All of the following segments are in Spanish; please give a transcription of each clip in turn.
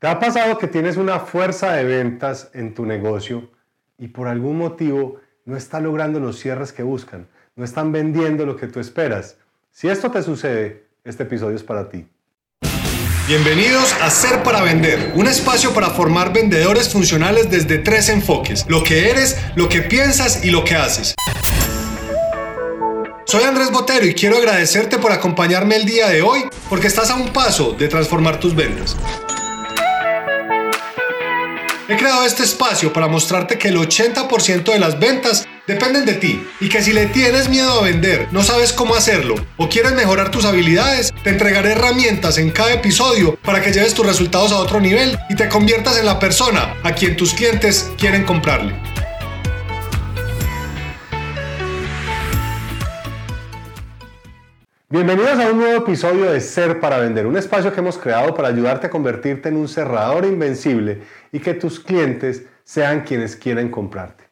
¿Te ha pasado que tienes una fuerza de ventas en tu negocio y por algún motivo no está logrando los cierres que buscan? No están vendiendo lo que tú esperas. Si esto te sucede, este episodio es para ti. Bienvenidos a Ser para Vender, un espacio para formar vendedores funcionales desde tres enfoques, lo que eres, lo que piensas y lo que haces. Soy Andrés Botero y quiero agradecerte por acompañarme el día de hoy porque estás a un paso de transformar tus ventas. He creado este espacio para mostrarte que el 80% de las ventas dependen de ti y que si le tienes miedo a vender, no sabes cómo hacerlo o quieres mejorar tus habilidades, te entregaré herramientas en cada episodio para que lleves tus resultados a otro nivel y te conviertas en la persona a quien tus clientes quieren comprarle. Bienvenidos a un nuevo episodio de Ser para Vender, un espacio que hemos creado para ayudarte a convertirte en un cerrador invencible y que tus clientes sean quienes quieren comprarte.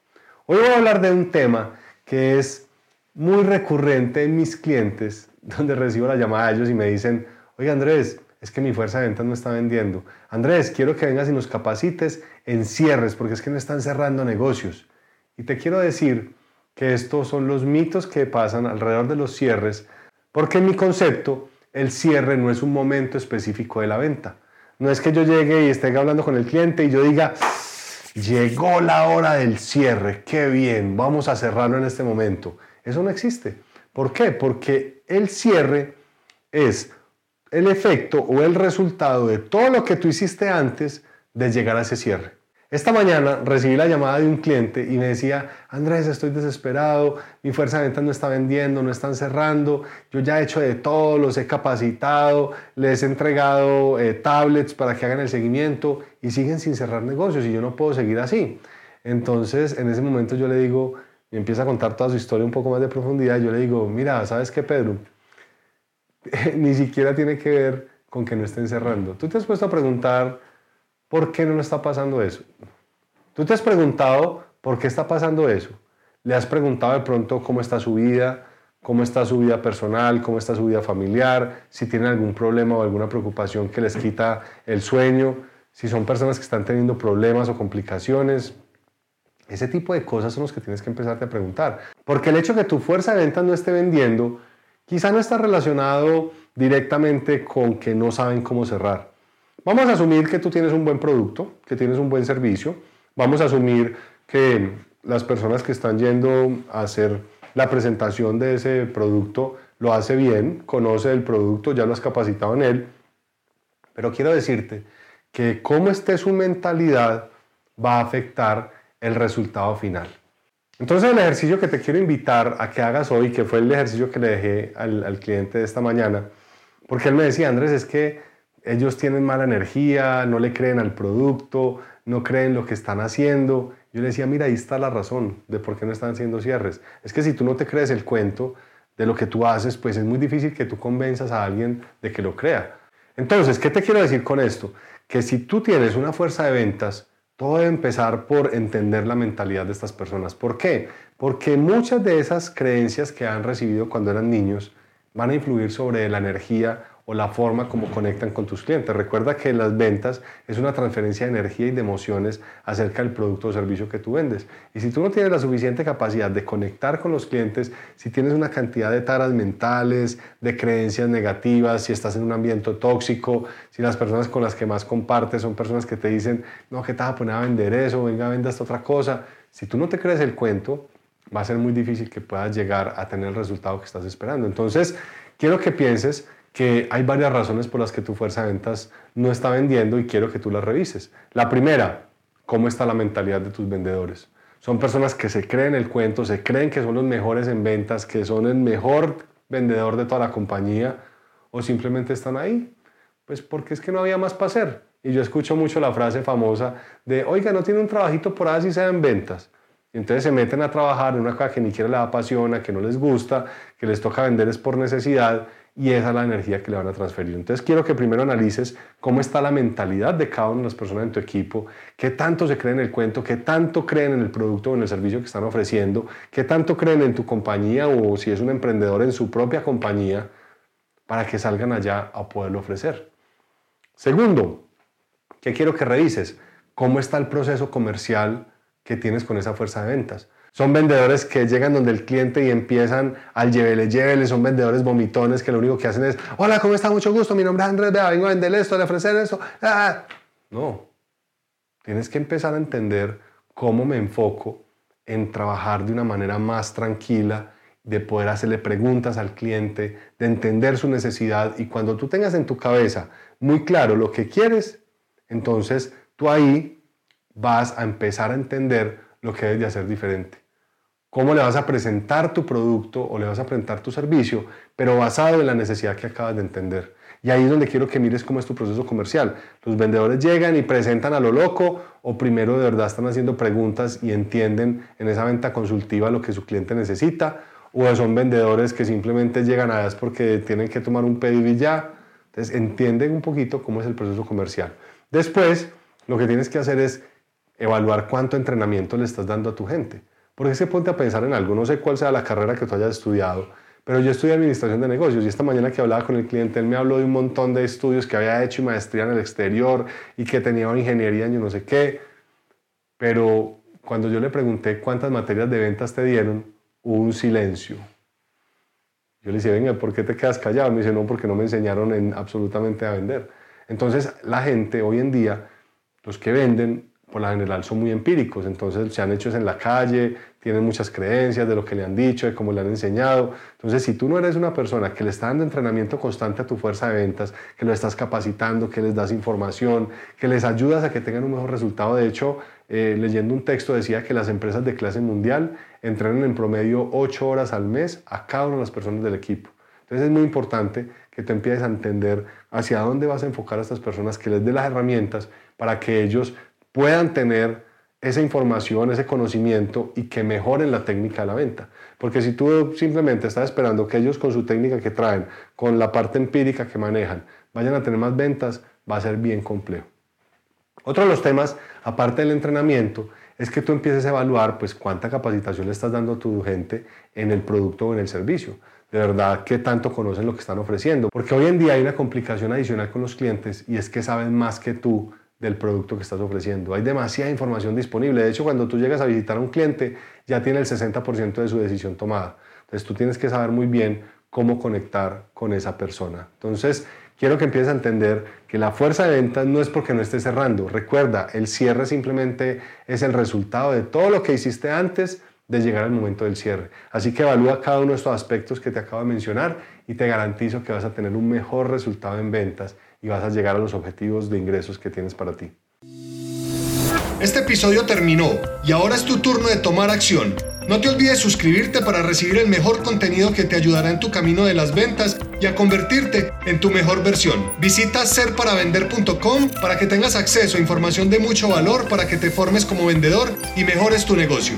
Hoy voy a hablar de un tema que es muy recurrente en mis clientes, donde recibo la llamada de ellos y me dicen, oye Andrés, es que mi fuerza de ventas no está vendiendo. Andrés, quiero que vengas y nos capacites en cierres, porque es que no están cerrando negocios. Y te quiero decir que estos son los mitos que pasan alrededor de los cierres porque en mi concepto, el cierre no es un momento específico de la venta. No es que yo llegue y esté hablando con el cliente y yo diga, llegó la hora del cierre, qué bien, vamos a cerrarlo en este momento. Eso no existe. ¿Por qué? Porque el cierre es el efecto o el resultado de todo lo que tú hiciste antes de llegar a ese cierre. Esta mañana recibí la llamada de un cliente y me decía, Andrés, estoy desesperado, mi fuerza de ventas no está vendiendo, no están cerrando, yo ya he hecho de todo, los he capacitado, les he entregado eh, tablets para que hagan el seguimiento y siguen sin cerrar negocios y yo no puedo seguir así. Entonces, en ese momento yo le digo, y empieza a contar toda su historia un poco más de profundidad, yo le digo, mira, ¿sabes qué, Pedro? Ni siquiera tiene que ver con que no estén cerrando. Tú te has puesto a preguntar, ¿Por qué no le está pasando eso? ¿Tú te has preguntado por qué está pasando eso? ¿Le has preguntado de pronto cómo está su vida? ¿Cómo está su vida personal? ¿Cómo está su vida familiar? Si tienen algún problema o alguna preocupación que les quita el sueño. Si son personas que están teniendo problemas o complicaciones. Ese tipo de cosas son los que tienes que empezarte a preguntar. Porque el hecho de que tu fuerza de ventas no esté vendiendo, quizá no está relacionado directamente con que no saben cómo cerrar. Vamos a asumir que tú tienes un buen producto, que tienes un buen servicio. Vamos a asumir que las personas que están yendo a hacer la presentación de ese producto lo hace bien, conoce el producto, ya lo has capacitado en él. Pero quiero decirte que cómo esté su mentalidad va a afectar el resultado final. Entonces el ejercicio que te quiero invitar a que hagas hoy, que fue el ejercicio que le dejé al, al cliente de esta mañana, porque él me decía, Andrés, es que ellos tienen mala energía, no le creen al producto, no creen lo que están haciendo. Yo le decía, mira, ahí está la razón de por qué no están haciendo cierres. Es que si tú no te crees el cuento de lo que tú haces, pues es muy difícil que tú convenzas a alguien de que lo crea. Entonces, ¿qué te quiero decir con esto? Que si tú tienes una fuerza de ventas, todo debe empezar por entender la mentalidad de estas personas. ¿Por qué? Porque muchas de esas creencias que han recibido cuando eran niños van a influir sobre la energía o la forma como conectan con tus clientes. Recuerda que las ventas es una transferencia de energía y de emociones acerca del producto o servicio que tú vendes. Y si tú no tienes la suficiente capacidad de conectar con los clientes, si tienes una cantidad de taras mentales, de creencias negativas, si estás en un ambiente tóxico, si las personas con las que más compartes son personas que te dicen, no, que te vas a poner a vender eso, venga, venda esta otra cosa. Si tú no te crees el cuento, va a ser muy difícil que puedas llegar a tener el resultado que estás esperando. Entonces, quiero que pienses que hay varias razones por las que tu fuerza de ventas no está vendiendo y quiero que tú las revises. La primera, ¿cómo está la mentalidad de tus vendedores? Son personas que se creen el cuento, se creen que son los mejores en ventas, que son el mejor vendedor de toda la compañía o simplemente están ahí. Pues porque es que no había más para hacer. Y yo escucho mucho la frase famosa de, oiga, no tiene un trabajito por ahí si sea en ventas. Y entonces se meten a trabajar en una cosa que ni siquiera les apasiona, que no les gusta, que les toca vender es por necesidad y esa es la energía que le van a transferir. Entonces quiero que primero analices cómo está la mentalidad de cada una de las personas en tu equipo, qué tanto se creen en el cuento, qué tanto creen en el producto o en el servicio que están ofreciendo, qué tanto creen en tu compañía o si es un emprendedor en su propia compañía para que salgan allá a poderlo ofrecer. Segundo, ¿Qué quiero que revises? ¿Cómo está el proceso comercial que tienes con esa fuerza de ventas? Son vendedores que llegan donde el cliente y empiezan al llévele, llévele. Son vendedores vomitones que lo único que hacen es, hola, ¿cómo está? Mucho gusto, mi nombre es Andrés, vengo a venderle esto, a ofrecer esto. Ah. No, tienes que empezar a entender cómo me enfoco en trabajar de una manera más tranquila, de poder hacerle preguntas al cliente, de entender su necesidad y cuando tú tengas en tu cabeza muy claro lo que quieres, entonces tú ahí vas a empezar a entender lo que debes de hacer diferente cómo le vas a presentar tu producto o le vas a presentar tu servicio, pero basado en la necesidad que acabas de entender. Y ahí es donde quiero que mires cómo es tu proceso comercial. Los vendedores llegan y presentan a lo loco o primero de verdad están haciendo preguntas y entienden en esa venta consultiva lo que su cliente necesita o son vendedores que simplemente llegan a eso porque tienen que tomar un pedido y ya. Entonces entienden un poquito cómo es el proceso comercial. Después, lo que tienes que hacer es evaluar cuánto entrenamiento le estás dando a tu gente. Porque se ponte a pensar en algo, no sé cuál sea la carrera que tú hayas estudiado, pero yo estudié administración de negocios y esta mañana que hablaba con el cliente, él me habló de un montón de estudios que había hecho y maestría en el exterior y que tenía ingeniería en yo no sé qué. Pero cuando yo le pregunté cuántas materias de ventas te dieron, hubo un silencio. Yo le dije, venga, ¿por qué te quedas callado? Me dice, no, porque no me enseñaron en absolutamente a vender. Entonces, la gente hoy en día, los que venden, por la general son muy empíricos, entonces se han hecho en la calle, tienen muchas creencias de lo que le han dicho, de cómo le han enseñado. Entonces, si tú no eres una persona que le está dando entrenamiento constante a tu fuerza de ventas, que lo estás capacitando, que les das información, que les ayudas a que tengan un mejor resultado, de hecho, eh, leyendo un texto decía que las empresas de clase mundial entrenan en promedio 8 horas al mes a cada una de las personas del equipo. Entonces es muy importante que te empieces a entender hacia dónde vas a enfocar a estas personas, que les dé las herramientas para que ellos puedan tener esa información, ese conocimiento y que mejoren la técnica de la venta. Porque si tú simplemente estás esperando que ellos con su técnica que traen, con la parte empírica que manejan, vayan a tener más ventas, va a ser bien complejo. Otro de los temas, aparte del entrenamiento, es que tú empieces a evaluar pues cuánta capacitación le estás dando a tu gente en el producto o en el servicio. De verdad, qué tanto conocen lo que están ofreciendo. Porque hoy en día hay una complicación adicional con los clientes y es que saben más que tú del producto que estás ofreciendo. Hay demasiada información disponible. De hecho, cuando tú llegas a visitar a un cliente, ya tiene el 60% de su decisión tomada. Entonces, tú tienes que saber muy bien cómo conectar con esa persona. Entonces, quiero que empieces a entender que la fuerza de ventas no es porque no estés cerrando. Recuerda, el cierre simplemente es el resultado de todo lo que hiciste antes de llegar al momento del cierre. Así que evalúa cada uno de estos aspectos que te acabo de mencionar y te garantizo que vas a tener un mejor resultado en ventas y vas a llegar a los objetivos de ingresos que tienes para ti. Este episodio terminó y ahora es tu turno de tomar acción. No te olvides suscribirte para recibir el mejor contenido que te ayudará en tu camino de las ventas y a convertirte en tu mejor versión. Visita serparavender.com para que tengas acceso a información de mucho valor para que te formes como vendedor y mejores tu negocio.